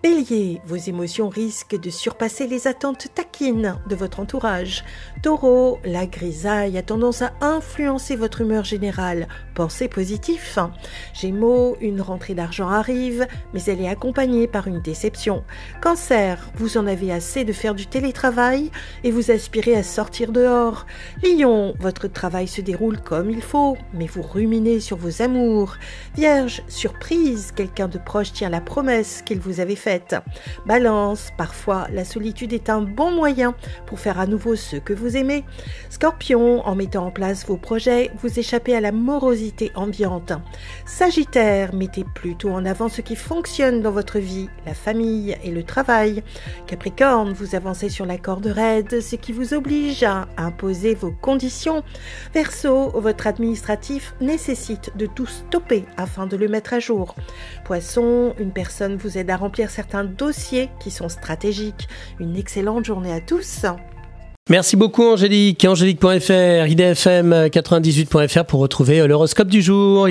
Bélier, vos émotions risquent de surpasser les attentes taquines de votre entourage. Taureau, la grisaille a tendance à influencer votre humeur générale. Pensez positif. Gémeaux, une rentrée d'argent arrive, mais elle est accompagnée par une déception. Cancer, vous en avez assez de faire du télétravail et vous aspirez à sortir dehors. Lion, votre travail se déroule comme il faut, mais vous ruminez sur vos amours. Vierge, surprise, quelqu'un de proche tient la promesse qu'il vous avait faite Balance, parfois la solitude est un bon moyen pour faire à nouveau ce que vous aimez. Scorpion, en mettant en place vos projets, vous échappez à la morosité ambiante. Sagittaire, mettez plutôt en avant ce qui fonctionne dans votre vie, la famille et le travail. Capricorne, vous avancez sur la corde raide, ce qui vous oblige à imposer vos conditions. Verseau, votre administratif nécessite de tout stopper afin de le mettre à jour. Poisson, une personne vous aide à remplir certains dossiers qui sont stratégiques. Une excellente journée à tous. Merci beaucoup Angélique. Angélique.fr, idfm98.fr pour retrouver l'horoscope du jour.